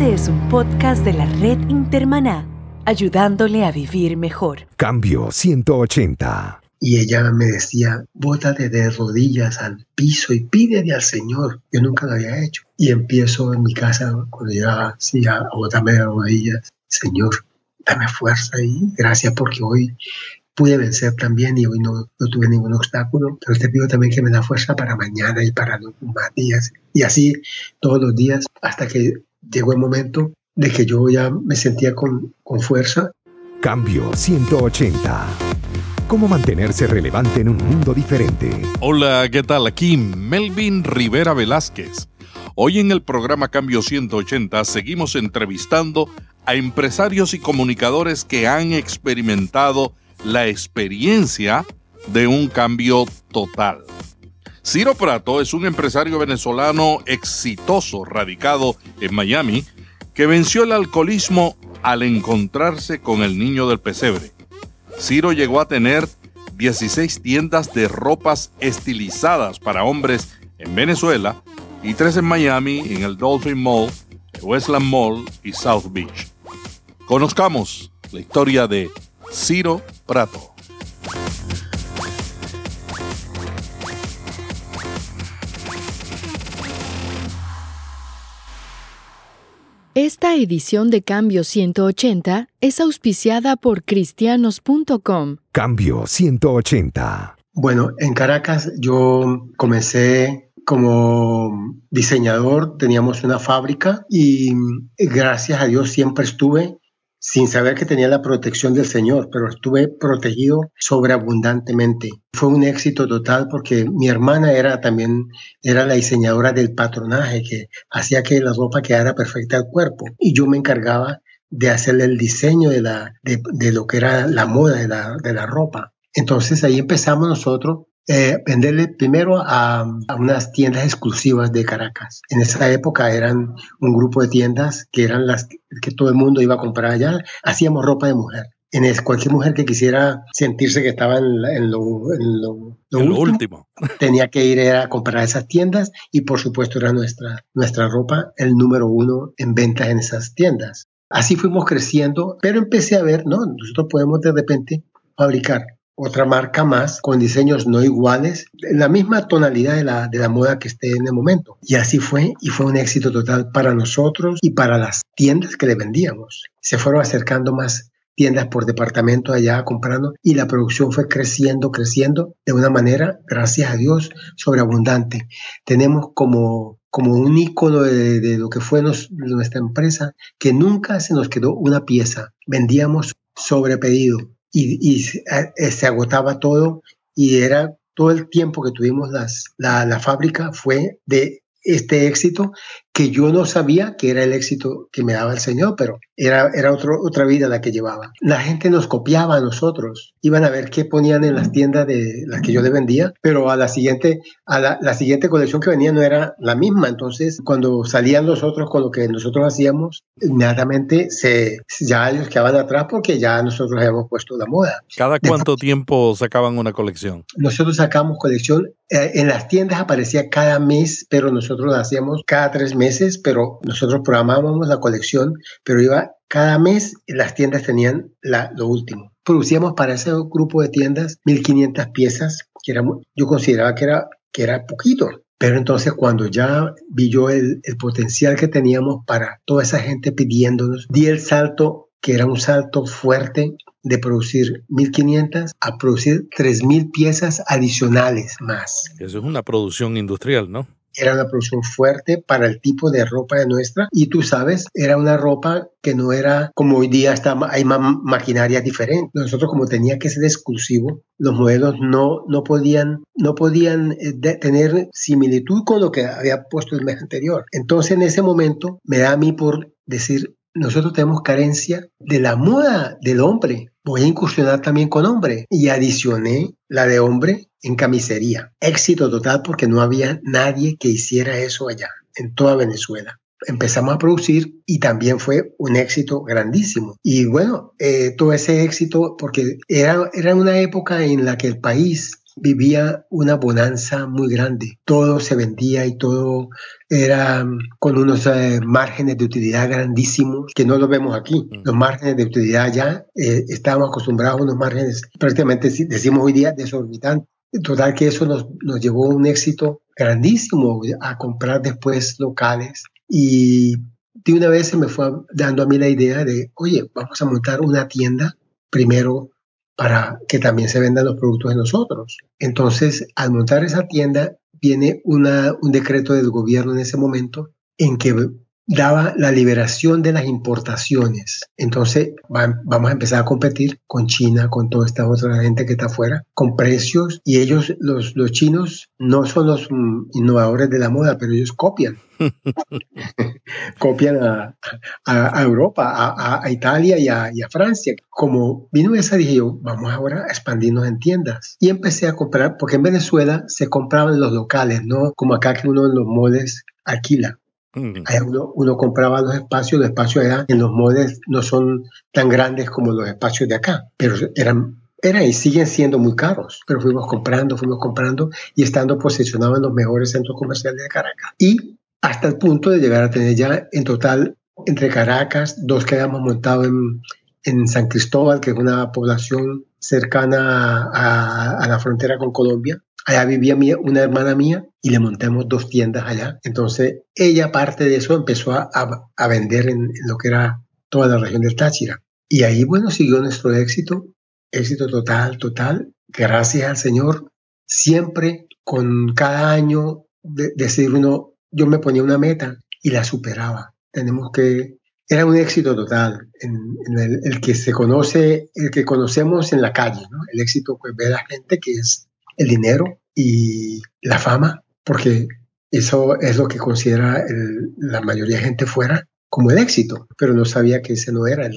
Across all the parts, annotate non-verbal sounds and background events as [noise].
Este es un podcast de la red Intermaná, ayudándole a vivir mejor. Cambio 180. Y ella me decía, bótate de rodillas al piso y pídele al Señor. Yo nunca lo había hecho. Y empiezo en mi casa, cuando llegaba así, a botarme de rodillas. Señor, dame fuerza y gracias porque hoy pude vencer también y hoy no, no, tuve ningún obstáculo, pero te pido también que me da fuerza para mañana y para los más días. Y así todos los días hasta que llegó el momento de que yo ya me sentía con, con fuerza. Cambio 180. ¿Cómo mantenerse relevante en un mundo diferente? Hola, ¿qué tal? Aquí Melvin Rivera Velázquez. Hoy en el programa Cambio 180 seguimos entrevistando a empresarios y comunicadores que han experimentado la experiencia de un cambio total. Ciro Prato es un empresario venezolano exitoso radicado en Miami que venció el alcoholismo al encontrarse con el niño del pesebre. Ciro llegó a tener 16 tiendas de ropas estilizadas para hombres en Venezuela y tres en Miami en el Dolphin Mall, Westland Mall y South Beach. Conozcamos la historia de Ciro Prato. Esta edición de Cambio 180 es auspiciada por cristianos.com. Cambio 180. Bueno, en Caracas yo comencé como diseñador, teníamos una fábrica y gracias a Dios siempre estuve sin saber que tenía la protección del Señor, pero estuve protegido sobreabundantemente. Fue un éxito total porque mi hermana era también era la diseñadora del patronaje que hacía que la ropa quedara perfecta al cuerpo y yo me encargaba de hacerle el diseño de, la, de, lo que era la moda de la, de la ropa. Entonces ahí empezamos nosotros eh, venderle primero a, unas tiendas exclusivas de Caracas. En esa época eran un grupo de tiendas que eran las que todo el mundo iba a comprar allá. Hacíamos ropa de mujer. En cualquier mujer que quisiera sentirse que estaba en, lo, último, [laughs] tenía que ir a comprar esas tiendas y por supuesto era nuestra, nuestra ropa el número uno en ventas en esas tiendas. Así fuimos creciendo, pero empecé a ver, ¿no? Nosotros podemos de repente fabricar otra marca más con diseños no iguales, en la misma tonalidad de la, de la moda que esté en el momento. Y así fue, y fue un éxito total para nosotros y para las tiendas que le vendíamos. Se fueron acercando más tiendas por departamento allá comprando y la producción fue creciendo, creciendo de una manera, gracias a Dios, sobreabundante. Tenemos como, como un icono de, de lo que fue nuestra empresa que nunca se nos quedó una pieza. Vendíamos sobre pedido y, eh, se agotaba todo y era todo el tiempo que tuvimos las, la, la fábrica fue de este éxito que yo no sabía que era el éxito que me daba el Señor, pero era, era otro, otra vida la que llevaba. La gente nos copiaba a nosotros, iban a ver qué ponían en las tiendas de las que yo le vendía, pero a la siguiente, a la, siguiente colección que venía no era la misma. Entonces, cuando salían nosotros con lo que nosotros hacíamos, inmediatamente se, ya ellos quedaban atrás porque ya nosotros habíamos puesto la moda. ¿Cada cuánto tiempo sacaban una colección? Nosotros sacamos colección, en las tiendas aparecía cada mes, pero nosotros la hacíamos cada tres meses pero nosotros programábamos la colección, pero iba cada mes las tiendas tenían la, lo último. Producíamos para ese grupo de tiendas 1500 piezas, que era, yo consideraba que era, que era poquito. Pero entonces cuando ya vi yo el, el potencial que teníamos para toda esa gente pidiéndonos, di el salto que era un salto fuerte de producir 1.500 a producir 3.000 piezas adicionales más. Eso es una producción industrial, ¿no? era una producción fuerte para el tipo de ropa de nuestra y tú sabes, era una ropa que no era como hoy día está, hay más maquinaria diferente. Nosotros como tenía que ser exclusivo, los modelos no, no podían, no podían eh, tener similitud con lo que había puesto el mes anterior. Entonces en ese momento me da a mí por decir, nosotros tenemos carencia de la moda del hombre. Voy incursionar también con hombre. Y adicioné la de hombre en camisería. Éxito total porque no había nadie que hiciera eso allá, en toda Venezuela. Empezamos a producir y también fue un éxito grandísimo. Y bueno, eh, todo ese éxito, porque era, era una época en la que el país vivía una bonanza muy grande. Todo se vendía y todo era mm, con unos eh, márgenes de utilidad grandísimos que no lo vemos aquí. Mm. Los márgenes de utilidad ya eh, estábamos acostumbrados a unos márgenes prácticamente, decimos hoy día, desorbitantes. Total que eso nos, nos llevó a un éxito grandísimo a comprar después locales y de una vez se me fue dando a mí la idea de, oye, vamos a montar una tienda primero para que también se vendan los productos de nosotros. Entonces, al montar esa tienda, viene un decreto del gobierno en ese momento en que daba la liberación de las importaciones. Entonces vamos a empezar a competir con China, con toda esta otra gente que está afuera, con precios. Y ellos, los, los chinos, no son los mm, innovadores de la moda, pero ellos copian. [laughs] copian a, a, Europa, a, a Italia y, y a, Francia. Como vino esa, dije yo, vamos ahora a expandirnos en tiendas. Y empecé a comprar, porque en Venezuela se compraban los locales, no como acá que uno en los moles alquila. Uno, uno, compraba los espacios, los espacios allá en los modes no son tan grandes como los espacios de acá, pero eran, eran y siguen siendo muy caros. Pero fuimos comprando, fuimos comprando y estando posicionados en los mejores centros comerciales de Caracas. Y hasta el punto de llegar a tener ya en total entre Caracas, dos que habíamos montado en, en San Cristóbal, que es una población cercana a la frontera con Colombia, Allá vivía una hermana mía y le montamos dos tiendas allá. Entonces, ella, parte de eso, empezó a, a, vender en, lo que era toda la región del Táchira. Y ahí, bueno, siguió nuestro éxito, éxito total, total. Gracias al Señor, siempre con cada año de, decir uno, yo me ponía una meta y la superaba. Tenemos que, era un éxito total, en, el, que se conoce, el que conocemos en la calle. El éxito, pues, ve a la gente que es el dinero y la fama, porque eso es lo que considera la mayoría de gente fuera como el éxito, pero no sabía que ese no era el,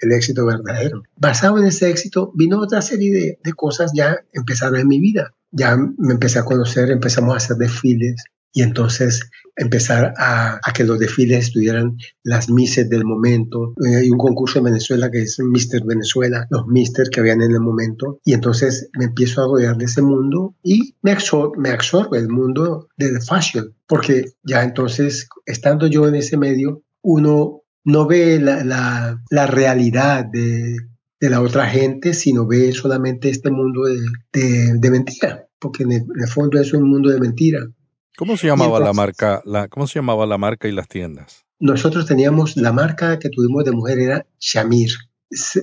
el, éxito verdadero. Basado en ese éxito vino otra serie de, de cosas ya empezaron en mi vida. Ya me empecé a conocer, empezamos a hacer desfiles, y entonces empezar a, que los desfiles estuvieran las Misses del momento. Eh, hay un concurso en Venezuela que es Mister Venezuela, los Mister que habían en el momento. Y entonces me empiezo a rodear de ese mundo y me me absorbe el mundo del fashion. Porque ya entonces, estando yo en ese medio, uno no ve la, la, la realidad de, de, la otra gente, sino ve solamente este mundo de, de mentira. Porque en el fondo es un mundo de mentira ¿Cómo se llamaba la marca? La, ¿Cómo se llamaba la marca y las tiendas? Nosotros teníamos la marca que tuvimos de mujer era Shamir.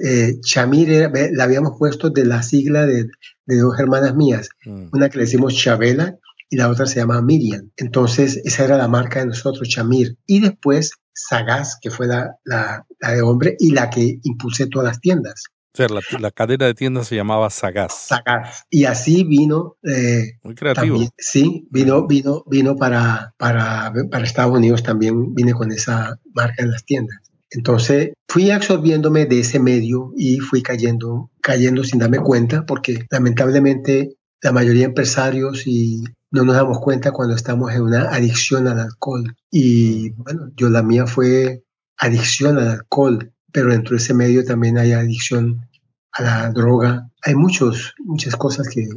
Eh, Shamir la habíamos puesto de la sigla de, dos hermanas mías, mm. una que le decimos Chabela y la otra se llama Miriam. Entonces esa era la marca de nosotros, Shamir. Y después Sagaz, que fue la, la, la de hombre y la que impulsé todas las tiendas. O sea, la, cadena de tiendas se llamaba Sagaz. Sagaz. Y así vino. Eh, Muy creativo. sí, vino, vino, vino para, para, para Estados Unidos también, vine con esa marca en las tiendas. Entonces fui absorbiéndome de ese medio y fui cayendo, cayendo sin darme cuenta, porque lamentablemente la mayoría de empresarios y no nos damos cuenta cuando estamos en una adicción al alcohol. Y bueno, yo la mía fue adicción al alcohol pero dentro de ese medio también hay adicción a la droga. Hay muchos, muchas cosas que,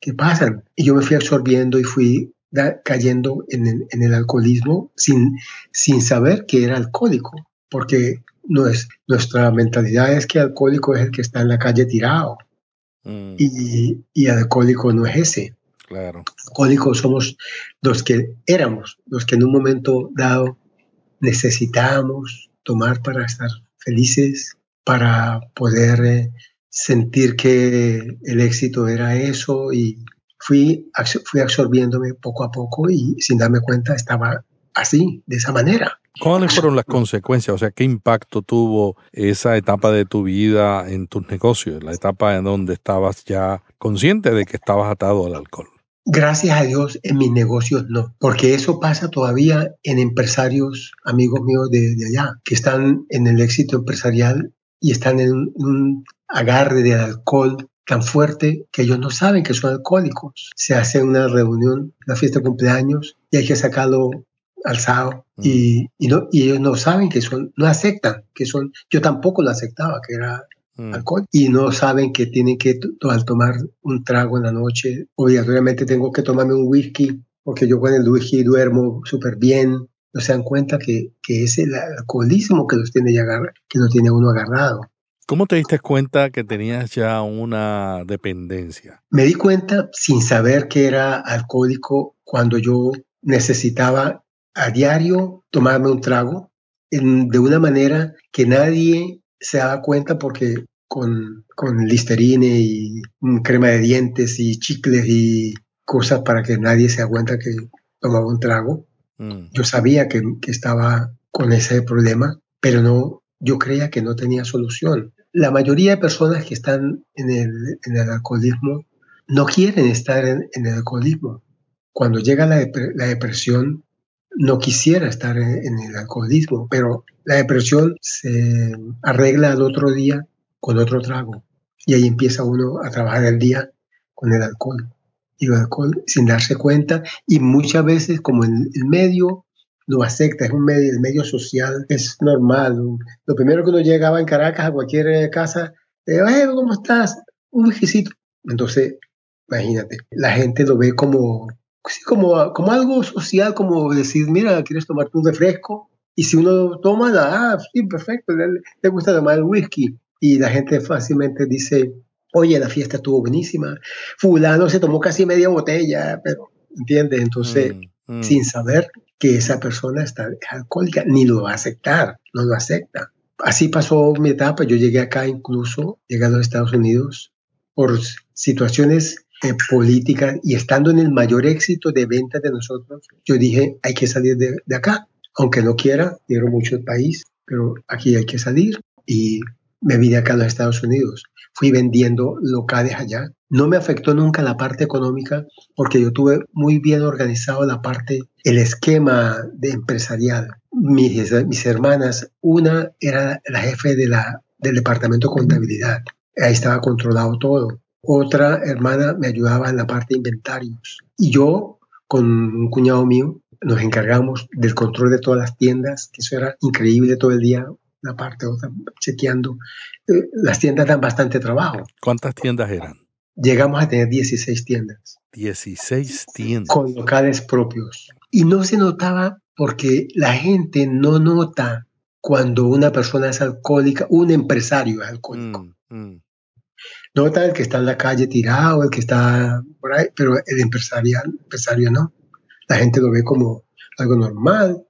que pasan. Y yo me fui absorbiendo y fui cayendo en el, en el, alcoholismo sin, sin saber que era alcohólico, porque no es, nuestra mentalidad es que alcohólico es el que está en la calle tirado. Mm. Y, y alcohólico no es ese. Claro. Alcohólicos somos los que éramos, los que en un momento dado necesitábamos tomar para estar felices para poder eh, sentir que el éxito era eso y fui, fui absorbiéndome poco a poco y sin darme cuenta estaba así, de esa manera. ¿Cuáles fueron las consecuencias? O sea, ¿qué impacto tuvo esa etapa de tu vida en tus negocios? La etapa en donde estabas ya consciente de que estabas atado al alcohol. Gracias a Dios en mis negocios no, porque eso pasa todavía en empresarios, amigos míos de, allá, que están en el éxito empresarial y están en un, agarre de alcohol tan fuerte que ellos no saben que son alcohólicos. Se hace una reunión, una fiesta de cumpleaños y hay que sacarlo alzado mm. y, y, no, y ellos no saben que son, no aceptan que son, yo tampoco lo aceptaba, que era mm. alcohol y no saben que tienen que al tomar un trago en la noche, obligatoriamente tengo que tomarme un whisky porque yo con el whisky duermo súper bien. No se dan cuenta que, que, es el alcoholismo que los tiene ya que lo tiene uno agarrado. ¿Cómo te diste cuenta que tenías ya una dependencia? Me di cuenta sin saber que era alcohólico cuando yo necesitaba a diario tomarme un trago de una manera que nadie se daba cuenta porque con, con listerine y crema de dientes y chicles y cosas para que nadie se dé cuenta que tomaba un trago. Mm. Yo sabía que, que, estaba con ese problema, pero no, yo creía que no tenía solución. La mayoría de personas que están en el, en alcoholismo no quieren estar en, en, el alcoholismo. Cuando llega la, depresión, no quisiera estar en, el alcoholismo, pero la depresión se arregla al otro día con otro trago. Y ahí empieza uno a trabajar el día con el alcohol. Y el alcohol sin darse cuenta. Y muchas veces, como el, el medio lo acepta, es un medio, el medio social, es normal. Lo primero que uno llegaba en Caracas a cualquier casa, eh, ¿cómo estás? Un whiskycito. Entonces, imagínate, la gente lo ve como como, como algo social, como decir, mira, ¿quieres tomarte un refresco? Y si uno toma, ah, sí, perfecto, le, gusta tomar el whisky. Y la gente fácilmente dice, oye, la fiesta estuvo buenísima. Fulano se tomó casi media botella, pero, ¿entiendes? Entonces, mm, mm. sin saber que esa persona está alcohólica, ni lo va a aceptar, no lo acepta. Así pasó mi etapa. Yo llegué acá incluso, llegando a los Estados Unidos, por situaciones eh, política y estando en el mayor éxito de ventas de nosotros, yo dije, hay que salir de, acá. Aunque no quiera, quiero mucho el país, pero aquí hay que salir. Y me vine acá a los Estados Unidos. Fui vendiendo locales allá. No me afectó nunca la parte económica porque yo tuve muy bien organizado la parte, el esquema de empresarial. Mis, mis hermanas, una era la jefe de la, del departamento de contabilidad. Ahí estaba controlado todo otra hermana me ayudaba en la parte de inventarios. Y yo, con un cuñado mío, nos encargamos del control de todas las tiendas, que eso era increíble todo el día, una parte otra, chequeando. Eh, las tiendas dan bastante trabajo. ¿Cuántas tiendas eran? Llegamos a tener 16 tiendas. 16 tiendas. Con locales propios. Y no se notaba porque la gente no nota cuando una persona es alcohólica, un empresario es alcohólico. Mm, mm. Nota el que está en la calle tirado, el que está por ahí, pero el empresario, empresario no. La gente lo ve como algo normal.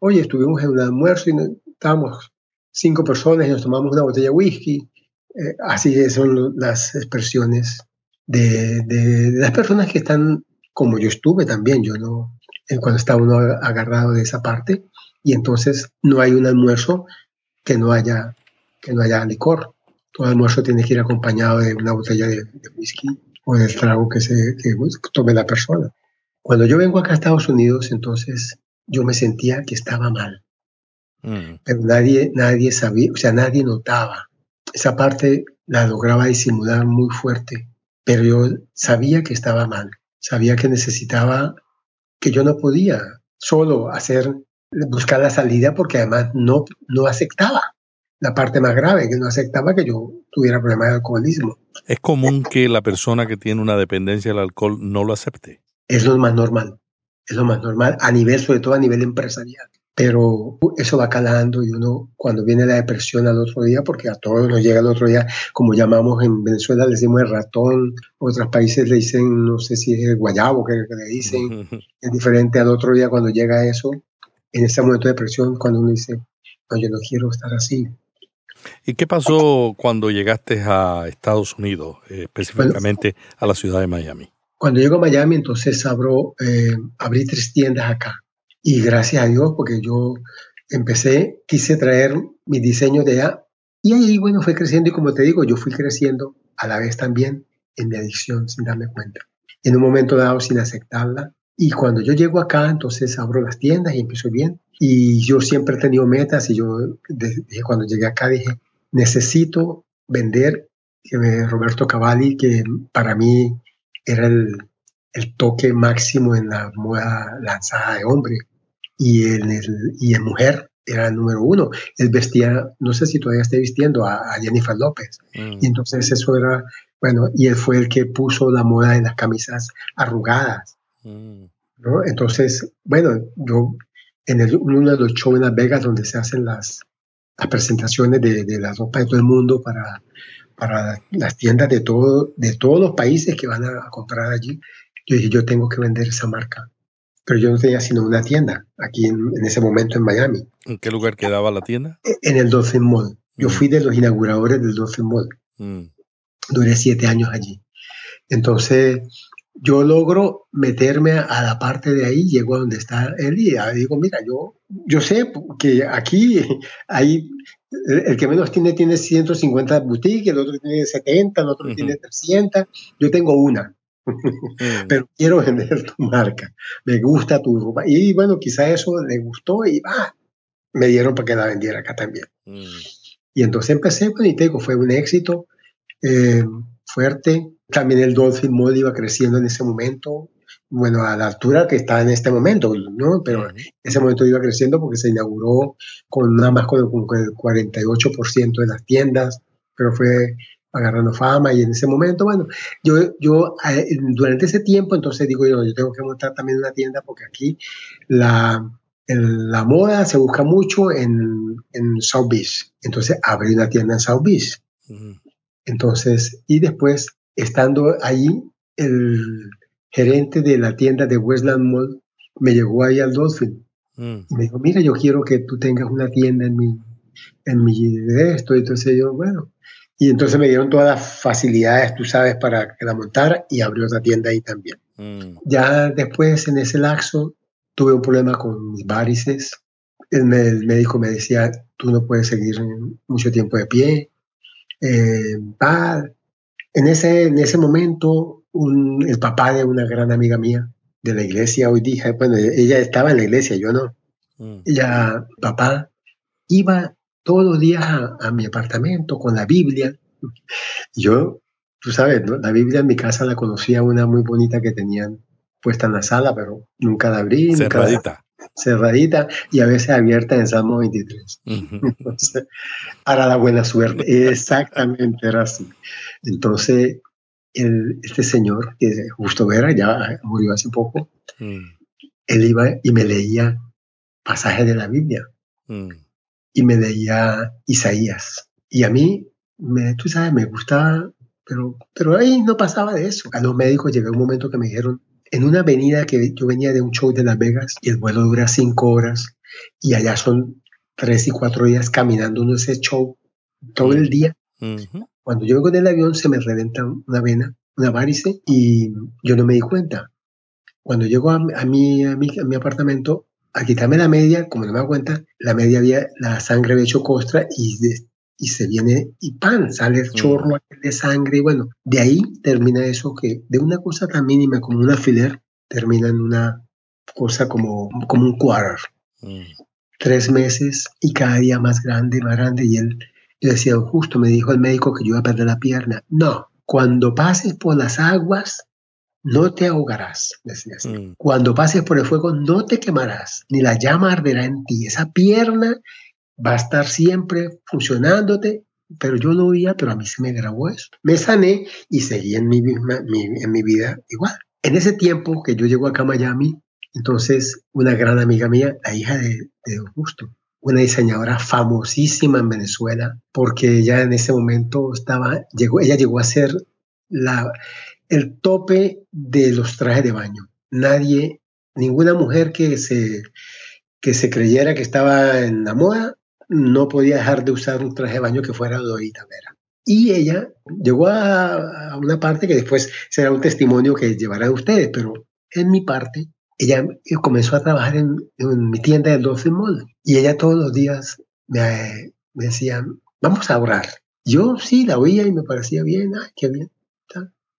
Oye, estuvimos en un almuerzo y estábamos cinco personas y nos tomamos una botella de whisky. Eh, así son las expresiones de, de, las personas que están como yo estuve también. Yo no, cuando está uno agarrado de esa parte y entonces no hay un almuerzo que no haya, que no haya licor todo almuerzo tiene que ir acompañado de una botella de, whisky o del trago que, se, tome la persona. Cuando yo vengo acá a Estados Unidos, entonces yo me sentía que estaba mal. Mm. Pero nadie, nadie sabía, o sea, nadie notaba. Esa parte la lograba disimular muy fuerte, pero yo sabía que estaba mal. Sabía que necesitaba, que yo no podía solo hacer, buscar la salida porque además no, no aceptaba la parte más grave, que no aceptaba que yo tuviera problemas de alcoholismo. ¿Es común que la persona que tiene una dependencia al alcohol no lo acepte? Es lo más normal, es lo más normal, a nivel, sobre todo a nivel empresarial. Pero eso va calando y uno cuando viene la depresión al otro día, porque a todos nos llega el otro día, como llamamos en Venezuela, le decimos el ratón, otros países le dicen, no sé si es el guayabo que, le dicen, [laughs] es diferente al otro día cuando llega eso, en ese momento de depresión, cuando uno dice, no, yo no quiero estar así, ¿Y qué pasó cuando llegaste a Estados Unidos, eh, específicamente a la ciudad de Miami? Cuando llego a Miami, entonces abro, eh, abrí tres tiendas acá. Y gracias a Dios, porque yo empecé, quise traer mi diseño de allá. Y ahí, bueno, fue creciendo. Y como te digo, yo fui creciendo a la vez también en mi adicción, sin darme cuenta. En un momento dado, sin aceptarla. Y cuando yo llego acá, entonces abro las tiendas y empiezo bien. Y yo siempre he tenido metas y yo cuando llegué acá dije, necesito vender Roberto Cavalli, que para mí era el, toque máximo en la moda lanzada de hombre y en, el, y en mujer. era el número uno. Él vestía, no sé si todavía está vistiendo, a, Jennifer López. Mm. Y entonces eso era, bueno, y él fue el que puso la moda de las camisas arrugadas. Mm. ¿no? Entonces, bueno, yo en el, uno de los shows en Las Vegas donde se hacen las, las presentaciones de, de, la ropa de todo el mundo para, para las tiendas de, todo, de todos los países que van a, comprar allí, yo dije, yo tengo que vender esa marca. Pero yo no tenía sino una tienda aquí en, ese momento en Miami. ¿En qué lugar quedaba la tienda? E, en el Dolphin Mall. Yo mm. fui de los inauguradores del Dolphin Mall. Mm. Duré siete años allí. Entonces, yo logro meterme a la parte de ahí, llego a donde está él y digo, mira, yo, yo sé que aquí hay, el que menos tiene tiene 150 boutiques, el otro tiene 70, el otro tiene 300, yo tengo una. Pero quiero vender tu marca, me gusta tu ropa. Y bueno, quizá eso le gustó y va, me dieron para que la vendiera acá también. Mm. Y entonces empecé, bueno, y te digo, fue un éxito eh, fuerte también el Dolphin Mall iba creciendo en ese momento, bueno, a la altura que está en este momento, ¿no? Pero en ese momento iba creciendo porque se inauguró con nada más con, el 48% de las tiendas, pero fue agarrando fama y en ese momento, bueno, yo, yo eh, durante ese tiempo entonces digo yo, yo tengo que montar también una tienda porque aquí la, la moda se busca mucho en, en South Beach, entonces abrí una tienda en South Beach. Entonces, y después estando ahí, el gerente de la tienda de Westland Mall me llegó ahí al Dolphin. Mm. Y me dijo, mira, yo quiero que tú tengas una tienda en mi, en mi de esto. Entonces yo, bueno. Y entonces me dieron todas las facilidades, tú sabes, para que la montara y abrió otra tienda ahí también. Mm. Ya después, en ese laxo, tuve un problema con mis varices. El, médico me decía, tú no puedes seguir mucho tiempo de pie. Eh, en ese, en ese momento, el papá de una gran amiga mía de la iglesia, hoy dije, bueno, ella estaba en la iglesia, yo no. Mm. Ella, papá, iba todos los días a, mi apartamento con la Biblia. Yo, tú sabes, la Biblia en mi casa la conocía una muy bonita que tenían puesta en la sala, pero nunca la abrí. Cerradita. cerradita y a veces abierta en Salmo 23. Entonces, para la buena suerte. Exactamente, era así. Entonces, este señor, que Justo Vera, ya murió hace poco, mm. él iba y me leía pasajes de la Biblia mm. Y me leía Isaías. Y a mí, me, tú sabes, me gustaba, pero, pero ahí no pasaba de eso. A los médicos llegó un momento que me dijeron, en una avenida que yo venía de un show de Las Vegas y el vuelo dura cinco horas y allá son tres y cuatro días caminando en ese show todo el día. Cuando yo vengo del avión se me reventa una vena, una varice, y yo no me di cuenta. Cuando llego a, mi, a, mi, a mi apartamento, a quitarme la media, como no me da cuenta, la media había, la sangre había hecho costra y, y se viene, y pan, sale el chorro de sangre, y bueno, de ahí termina eso que de una cosa tan mínima como un alfiler, termina en una cosa como, como un quarter. Mm. Tres meses y cada día más grande, más grande, y él yo decía, justo me dijo el médico que yo iba a perder la pierna. No, cuando pases por las aguas, no te ahogarás, decía así. Mm. Cuando pases por el fuego, no te quemarás, ni la llama arderá en ti. Esa pierna va a estar siempre funcionándote, pero yo no oía, pero a mí se me grabó eso. Me sané y seguí en mi, misma, en mi vida igual. En ese tiempo que yo llego acá a Miami, entonces una gran amiga mía, la hija de, de Don Justo, una diseñadora famosísima en Venezuela, porque ella en ese momento estaba, llegó, ella llegó a ser la, el tope de los trajes de baño. Nadie, ninguna mujer que se, que se creyera que estaba en la moda, no podía dejar de usar un traje de baño que fuera Dorita Vera. Y ella llegó a, una parte que después será un testimonio que llevarán ustedes, pero en mi parte, ella comenzó a trabajar en, mi tienda del Dolphin Mall y ella todos los días me, decía, vamos a orar. Yo sí la oía y me parecía bien, ay, qué bien.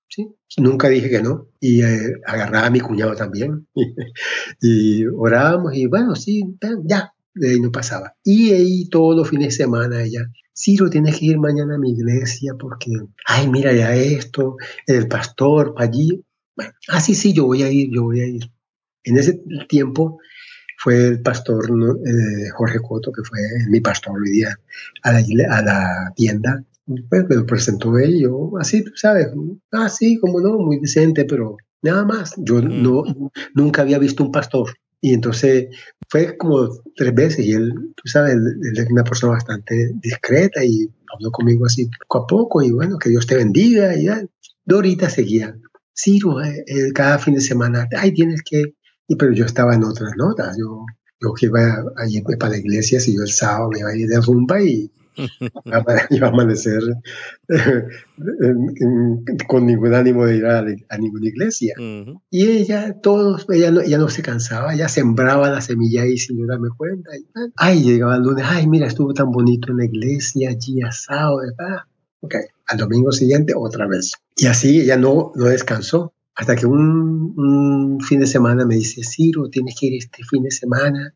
¿Sí? Nunca dije que no. Y eh, agarraba a mi cuñado también. [laughs] y orábamos y bueno, sí, ya, de ahí no pasaba. Y ahí todos los fines de semana ella, Ciro, tienes que ir mañana a mi iglesia porque, ay, mira ya esto, el pastor, allí. Bueno, ah, sí, sí, yo voy a ir, yo voy a ir. En ese tiempo fue el pastor eh, Jorge Coto, que fue mi pastor hoy día, a la, a la tienda. Pues me lo presentó él y yo, así, tú sabes, así ah, como no, muy decente, pero nada más. Yo no, nunca había visto un pastor. Y entonces fue como tres veces y él, tú sabes, él, es una persona bastante discreta y habló conmigo así poco a poco y bueno, que Dios te bendiga y ya. Dorita seguía, sí, eh, eh, cada fin de semana, ay, tienes que, y, pero yo estaba en otras notas, yo, yo que iba a ir para la iglesia, si yo el sábado me iba a ir de rumba y iba a amanecer con ningún ánimo de ir a, ninguna iglesia. Y ella, todos, ella no, ella no se cansaba, ella sembraba la semilla y sin darme cuenta. Y, ay, llegaba el lunes, ay, mira, estuvo tan bonito en la iglesia, allí asado, ¿verdad? Ok, al domingo siguiente otra vez. Y así ella no, no descansó. Hasta que un, fin de semana me dice, Ciro, tienes que ir este fin de semana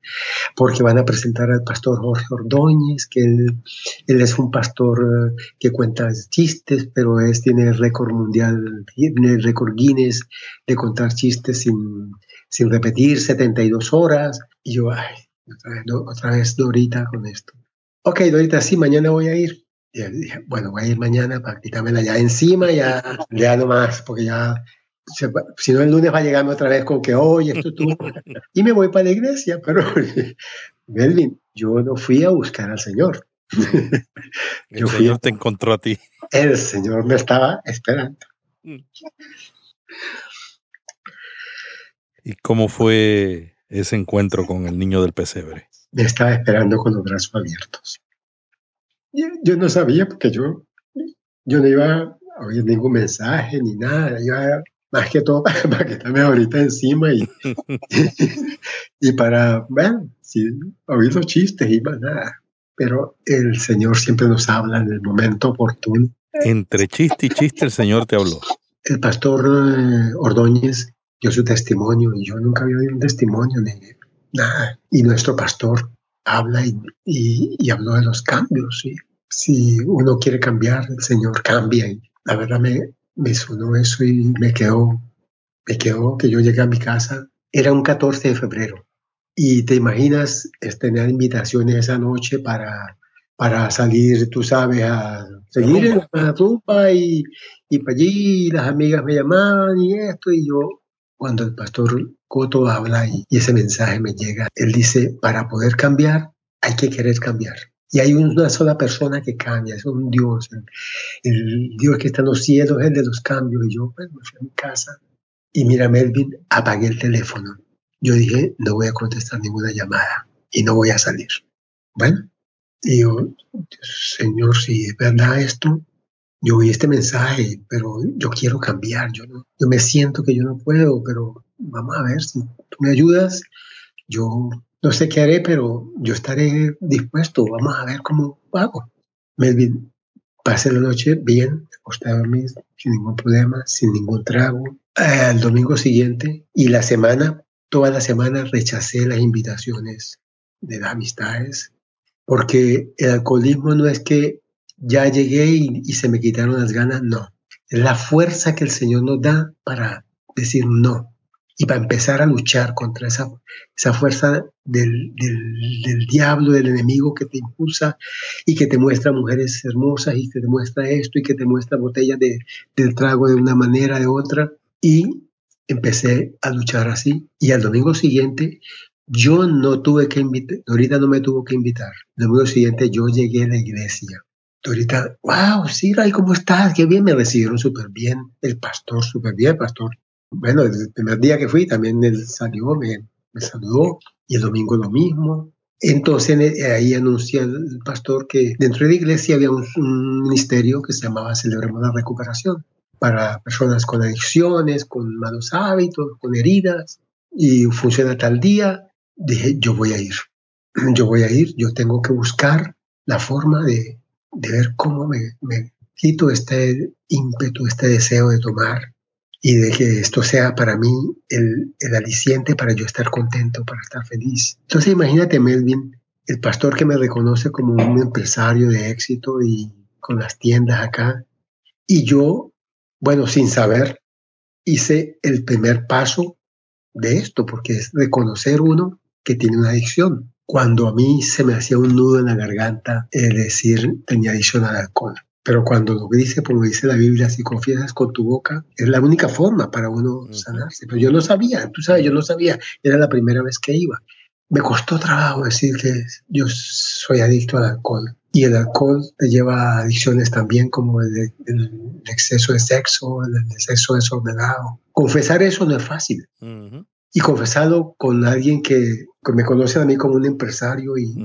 porque van a presentar al pastor Jorge Ordóñez, que él, es un pastor eh, que cuenta chistes, pero es, tiene el récord mundial, tiene el récord Guinness de contar chistes sin, sin repetir 72 horas. Y yo, ay, otra vez, Dorita con esto. Ok, Dorita, sí, mañana voy a ir. Y dije, bueno, voy a ir mañana para quitármela ya encima, ya, ya no más, porque ya si no el lunes va a llegarme otra vez con que, oye, esto tú. [laughs] y me voy para la iglesia, pero [laughs] Melvin, yo no fui a buscar al Señor. [laughs] el Señor te encontró a ti. El Señor me estaba esperando. ¿Y cómo fue ese encuentro con el niño del pesebre? Me estaba esperando con los brazos abiertos. Yo, no sabía porque yo, yo no iba a oír ningún mensaje ni nada. Yo más que todo para, [laughs] que estarme ahorita encima y, [laughs] y, para, bueno, sí, oír los chistes y más nada. Pero el Señor siempre nos habla en el momento oportuno. Entre chiste y chiste el Señor te habló. El pastor eh, Ordóñez dio su testimonio y yo nunca había oído un testimonio de nada. Y nuestro pastor habla y, y, habló de los cambios. Si uno quiere cambiar, el Señor cambia. Y la verdad me, me sonó eso y me quedó, me quedó que yo llegué a mi casa. Era un 14 de febrero y te imaginas tener invitaciones esa noche para, para salir, tú sabes, a seguir en la rumba y, y para allí las amigas me llamaban y esto y yo cuando el pastor Coto habla y, ese mensaje me llega, él dice, para poder cambiar hay que querer cambiar. Y hay una sola persona que cambia, es un Dios. El, Dios que está en los cielos es el de los cambios. Y yo, pues, me fui a mi casa y mira, Melvin, apagué el teléfono. Yo dije, no voy a contestar ninguna llamada y no voy a salir. Bueno, y yo, Señor, si es verdad esto, yo oí este mensaje, pero yo quiero cambiar. Yo, yo me siento que yo no puedo, pero vamos a ver si tú me ayudas. Yo no sé qué haré, pero yo estaré dispuesto. Vamos a ver cómo hago. Melvin, pasé la noche bien, acostado a dormir, sin ningún problema, sin ningún trago. Al domingo siguiente y la semana, toda la semana rechacé las invitaciones de las amistades, porque el alcoholismo no es que ya llegué y se me quitaron las ganas, no. Es la fuerza que el Señor nos da para decir no y para empezar a luchar contra esa, esa fuerza del, del, diablo, del enemigo que te impulsa y que te muestra mujeres hermosas y que te muestra esto y que te muestra botellas de, del trago de una manera, de otra. Y empecé a luchar así. Y al domingo siguiente yo no tuve que invitar, ahorita no me tuvo que invitar. El domingo siguiente yo llegué a la iglesia. Ahorita, wow, sí, ¿cómo estás? Qué bien, me recibieron súper bien. El pastor, súper bien, pastor bueno, el primer día que fui también él salió, me, saludó y el domingo lo mismo. Entonces eh, ahí anuncia el pastor que dentro de la iglesia había un, ministerio que se llamaba Celebremos la Recuperación para personas con adicciones, con malos hábitos, con heridas y funciona tal día. Dije, yo voy a ir, [clears throat] yo voy a ir, yo tengo que buscar la forma de, de ver cómo me, me quito este ímpetu, este deseo de tomar y de que esto sea para mí el, el, aliciente para yo estar contento, para estar feliz. Entonces imagínate, Melvin, el pastor que me reconoce como un empresario de éxito y con las tiendas acá, y yo, bueno, sin saber, hice el primer paso de esto, porque es reconocer uno que tiene una adicción. Cuando a mí se me hacía un nudo en la garganta, es decir, tenía adicción al alcohol. Pero cuando lo dice, como dice la Biblia, si confiesas con tu boca, es la única forma para uno sanarse. Pero yo no sabía, tú sabes, yo no sabía, era la primera vez que iba. Me costó trabajo decir que yo soy adicto al alcohol. Y el alcohol te lleva a adicciones también como el, exceso de sexo, el, exceso desordenado. Confesar eso no es fácil. Y confesarlo con alguien que, me conoce a mí como un empresario y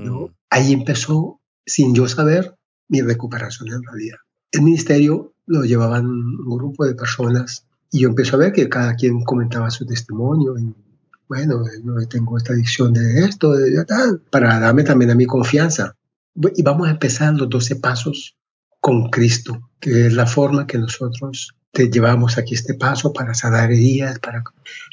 ahí empezó, sin yo saber, mi recuperación en realidad. El ministerio lo llevaban un grupo de personas y yo empecé a ver que cada quien comentaba su testimonio bueno, no tengo esta adicción de esto, de tal, para darme también a mi confianza. Y vamos a empezar los 12 pasos con Cristo, que es la forma que nosotros te llevamos aquí este paso para sanar heridas, para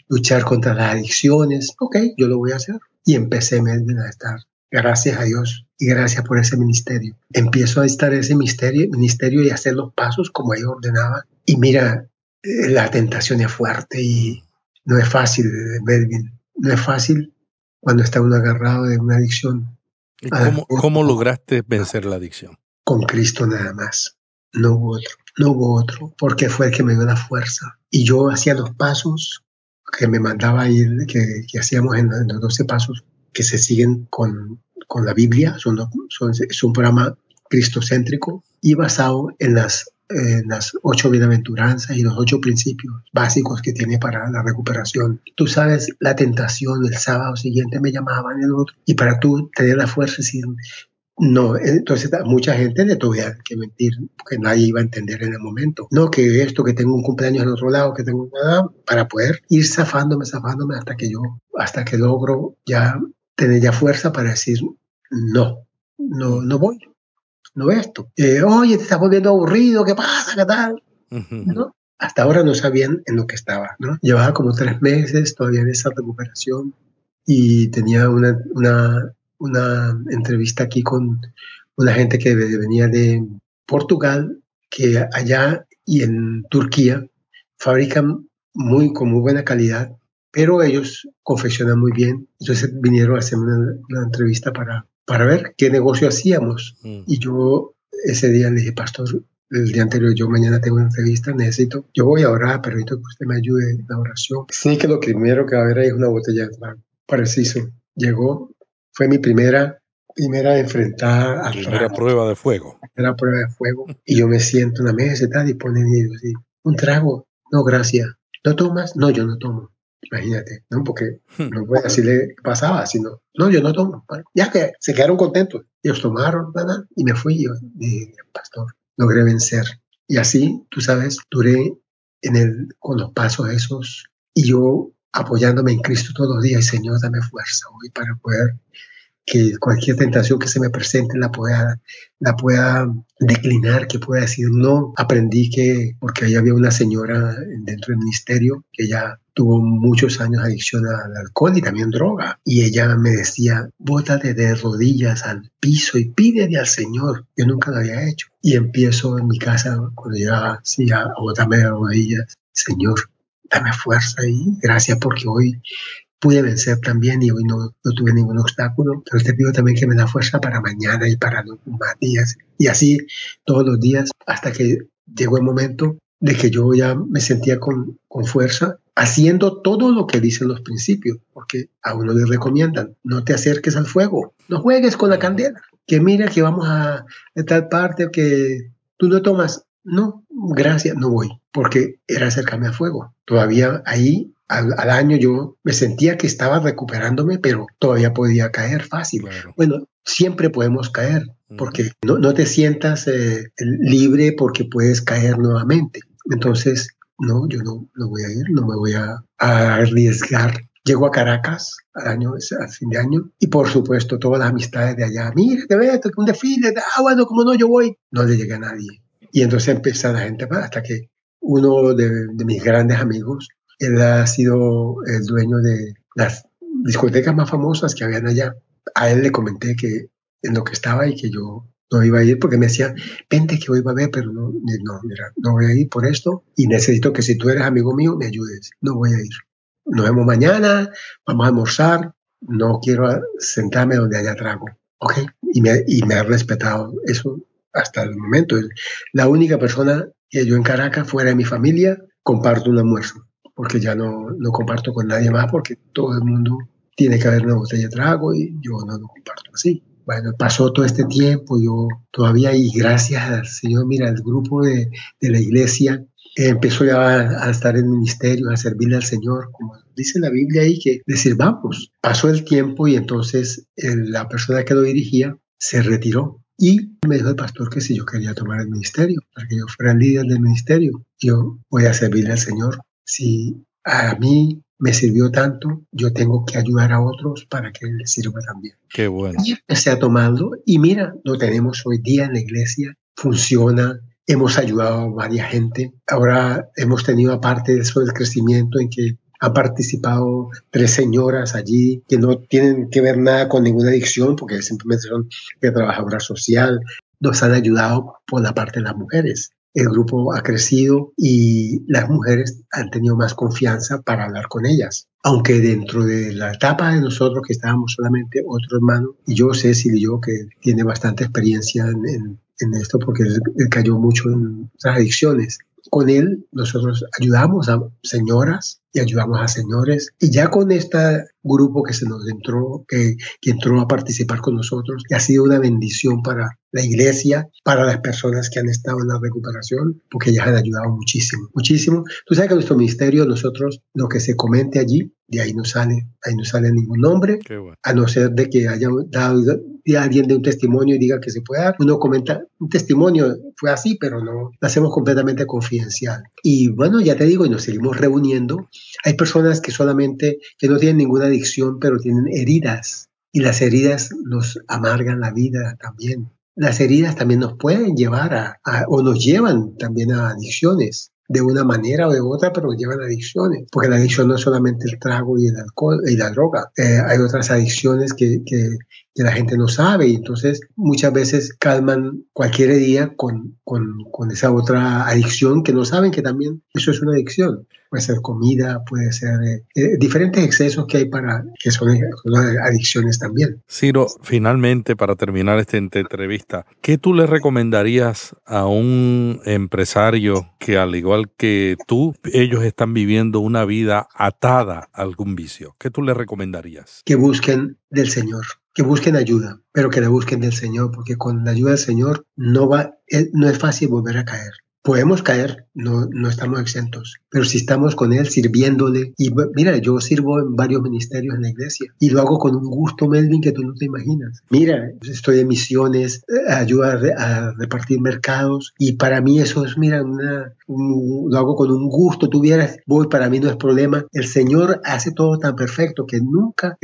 luchar contra las adicciones. Ok, yo lo voy a hacer. Y empecé a estar. Gracias a Dios y gracias por ese ministerio. Empiezo a estar en ese ministerio, ministerio y hacer los pasos como ella ordenaba. Y mira, eh, la tentación es fuerte y no es fácil, Melvin. No es fácil cuando está uno agarrado de una adicción. cómo, cómo lograste vencer la adicción? Con Cristo nada más. No hubo otro. No hubo otro, porque fue el que me dio la fuerza. Y yo hacía los pasos que me mandaba ir, que, que hacíamos en, los 12 pasos que se siguen con, con la Biblia. Son, son, es un programa cristocéntrico y basado en las las ocho bienaventuranzas y los ocho principios básicos que tiene para la recuperación. Tú sabes, la tentación el sábado siguiente me llamaban el otro y para tú tener la fuerza decir, no, entonces mucha gente le tuve que mentir porque nadie iba a entender en el momento. No, que esto, que tengo un cumpleaños en otro lado, que tengo nada, para poder ir zafándome, zafándome hasta que yo, hasta que logro ya tener ya fuerza para decir, no, no, no voy no esto. Eh, Oye, te estás volviendo aburrido, ¿qué pasa? ¿Qué tal? ¿No? Hasta ahora no sabían en lo que estaba, ¿no? Llevaba como tres meses todavía en esa recuperación y tenía una, una, una entrevista aquí con una gente que venía de Portugal, que allá y en Turquía fabrican muy, con muy buena calidad, pero ellos confeccionan muy bien. Entonces vinieron a hacer una entrevista para para ver qué negocio hacíamos. Mm. Y yo ese día le dije, pastor, el día anterior, yo mañana tengo una entrevista, necesito, yo voy a orar, pero necesito que usted me ayude en la oración. Sí, que lo primero que va a haber ahí es una botella de agua. Preciso. Llegó, fue mi primera, primera enfrentada a Primera prueba de fuego. Primera prueba de fuego. Y yo me siento en la mesa y tal, y ponen y un trago. No, gracias. ¿No tomas? No, yo no tomo. Imagínate, ¿no? Porque hmm. no puede decirle qué pasaba, sino, no, yo no tomo. Ya que se quedaron contentos. Ellos tomaron, nada, y me fui. Yo dije, pastor, logré vencer. Y así, tú sabes, duré en el, con los pasos esos y yo apoyándome en Cristo todos los días. Señor, dame fuerza hoy para poder que cualquier tentación que se me presente la pueda, la pueda declinar, que pueda decir no. Aprendí que, porque ahí había una señora dentro del ministerio que ya tuvo muchos años adicción al alcohol y también droga. Y ella me decía, bótate de rodillas al piso y pídele al Señor. Yo nunca lo había hecho. Y empiezo en mi casa, cuando llegaba así, a, botarme de rodillas. Señor, dame fuerza y gracias porque hoy pude vencer también y hoy no, no, tuve ningún obstáculo, pero te pido también que me da fuerza para mañana y para los más días. Y así todos los días hasta que llegó el momento de que yo ya me sentía con, con fuerza, haciendo todo lo que dicen los principios, porque a uno le recomiendan, no te acerques al fuego, no juegues con la candela, que mira que vamos a, a tal parte que tú no tomas, no, gracias, no voy, porque era acercarme al fuego. Todavía ahí al, año yo me sentía que estaba recuperándome, pero todavía podía caer fácil. Bueno, siempre podemos caer, porque no, no te sientas eh, libre porque puedes caer nuevamente. Entonces, no, yo no, no voy a ir, no me voy a, arriesgar. Llego a Caracas al año, al fin de año, y por supuesto todas las amistades de allá, mira, te veo, un desfile, ah, bueno, como no, yo voy. No le llegué a nadie. Y entonces empieza la gente, hasta que uno de, de mis grandes amigos él ha sido el dueño de las discotecas más famosas que habían allá. A él le comenté que en lo que estaba y que yo no iba a ir porque me decía, vente que hoy a ver, pero no, no, mira, no voy a ir por esto y necesito que si tú eres amigo mío me ayudes. No voy a ir. Nos vemos mañana, vamos a almorzar, no quiero sentarme donde haya trago. ¿Ok? Y me, y me ha respetado eso hasta el momento. La única persona que yo en Caracas, fuera de mi familia, comparto un almuerzo, porque ya no, no comparto con nadie más, porque todo el mundo tiene que haber una botella de trago y yo no lo comparto así. Bueno, pasó todo este tiempo, yo todavía, y gracias al Señor, mira, el grupo de, de la iglesia empezó ya a, estar en ministerio, a servirle al Señor, como dice la Biblia ahí, que decir, vamos, pasó el tiempo y entonces la persona que lo dirigía se retiró. Y me dijo el pastor que si yo quería tomar el ministerio, para que yo fuera el líder del ministerio, yo voy a servirle al Señor. Si a mí me sirvió tanto, yo tengo que ayudar a otros para que les sirva también. Qué bueno. Y empecé a tomarlo y mira, lo tenemos hoy día en la iglesia, funciona, hemos ayudado a varias gente. Ahora hemos tenido aparte de eso el crecimiento en que han participado tres señoras allí que no tienen que ver nada con ninguna adicción porque simplemente son de trabajadora social. Nos han ayudado por la parte de las mujeres el grupo ha crecido y las mujeres han tenido más confianza para hablar con ellas. Aunque dentro de la etapa de nosotros que estábamos solamente otro hermano, y yo, Cecil y yo, que tiene bastante experiencia en, esto porque él, cayó mucho en otras adicciones, con él nosotros ayudamos a señoras y ayudamos a señores. Y ya con este grupo que se nos entró, que, que entró a participar con nosotros, ha sido una bendición para la iglesia, para las personas que han estado en la recuperación, porque ellas han ayudado muchísimo, muchísimo. Tú sabes que nuestro ministerio, nosotros, lo que se comente allí, de ahí no sale, ahí no sale ningún nombre, a no ser de que haya dado alguien de un testimonio y diga que se puede dar. Uno comenta, un testimonio fue así, pero no, lo hacemos completamente confidencial. Y bueno, ya te digo, y nos seguimos reuniendo. Hay personas que solamente, que no tienen ninguna adicción, pero tienen heridas. Y las heridas nos amargan la vida también las heridas también nos pueden llevar a, o nos llevan también a adicciones de una manera o de otra, pero llevan adicciones, porque la adicción no es solamente el trago y el alcohol y la droga, eh, hay otras adicciones que, que, que, la gente no sabe y entonces muchas veces calman cualquier herida con, con, con esa otra adicción que no saben que también eso es una adicción puede ser comida, puede ser eh, eh, diferentes excesos que hay para que son, adicciones también. Ciro, finalmente para terminar esta entrevista, ¿qué tú le recomendarías a un empresario que al igual que tú, ellos están viviendo una vida atada a algún vicio? ¿Qué tú le recomendarías? Que busquen del Señor que busquen ayuda, pero que la busquen del Señor, porque con la ayuda del Señor no va, eh, no es fácil volver a caer. Podemos caer, no, estamos exentos, pero si estamos con Él sirviéndole, y mira, yo sirvo en varios ministerios en la iglesia y lo hago con un gusto, Melvin, que tú no te imaginas. Mira, estoy en misiones, eh, ayuda a, repartir mercados y para mí eso es, mira, lo hago con un gusto, tú vieras, voy, para mí no es problema. El Señor hace todo tan perfecto que nunca,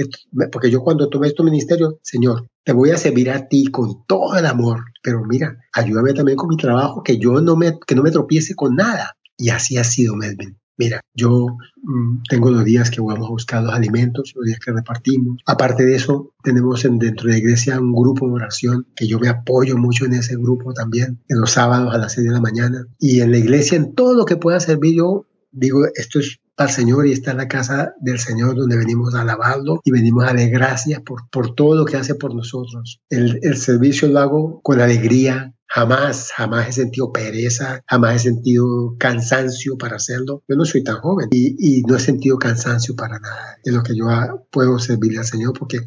porque yo cuando tomé este ministerio, Señor, te voy a servir a ti con todo el amor, pero mira, ayúdame también con mi trabajo, que yo no me, que no me tropiece con nada. Y así ha sido, Melvin. Mira, yo mm, tengo los días que vamos a buscar los alimentos, los días que repartimos. Aparte de eso, tenemos dentro de la iglesia un grupo de oración que yo me apoyo mucho en ese grupo también, en los sábados a las 6 de la mañana. Y en la iglesia, en todo lo que pueda servir, yo digo, esto es al Señor y está en la casa del Señor donde venimos a alabarlo y venimos a darle gracias por, por todo lo que hace por nosotros. El, el servicio lo hago con alegría, Jamás, jamás he sentido pereza, jamás he sentido cansancio para hacerlo. Yo no soy tan joven y, y no he sentido cansancio para nada en lo que yo puedo servirle al Señor porque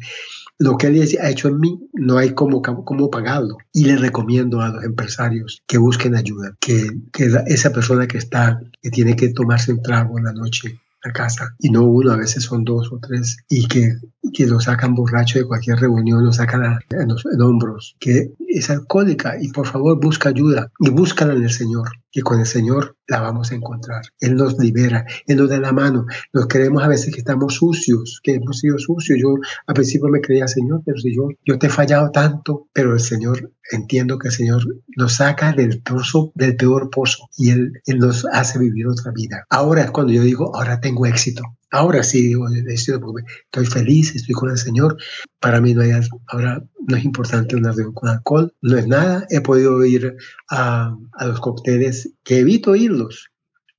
lo que Él ha hecho en mí no hay cómo, cómo pagarlo. Y le recomiendo a los empresarios que busquen ayuda, que, que esa persona que está, que tiene que tomarse un trago en la noche a casa, y no uno, a veces son dos o tres, y que, que lo sacan borracho de cualquier reunión, lo sacan en los hombros, que es alcohólica y por favor busca ayuda y búscala en el Señor que con el Señor la vamos a encontrar. Él nos libera, Él nos da la mano. Nos creemos a veces que estamos sucios, que hemos sido sucios. Yo al principio me creía, Señor, pero si yo, te he fallado tanto, pero el Señor, entiendo que el Señor nos saca del pozo, del peor pozo y Él, Él nos hace vivir otra vida. Ahora es cuando yo digo, ahora tengo éxito. Ahora sí, digo, estoy feliz, estoy con el Señor. Para mí no hay, ahora no es importante una reunión con alcohol, no es nada. He podido ir a, a los cócteles, que evito irlos,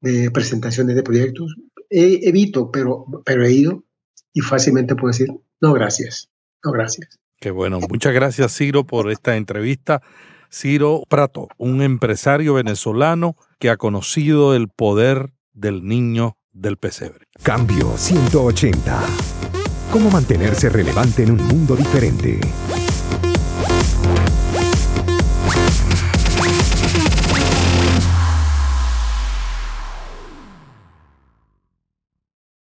de presentaciones de proyectos, he, evito, pero, pero he ido y fácilmente puedo decir, no, gracias, no, gracias. Qué bueno, muchas gracias Ciro por esta entrevista. Ciro Prato, un empresario venezolano que ha conocido el poder del niño del pesebre. Cambio 180. ¿Cómo mantenerse relevante en un mundo diferente?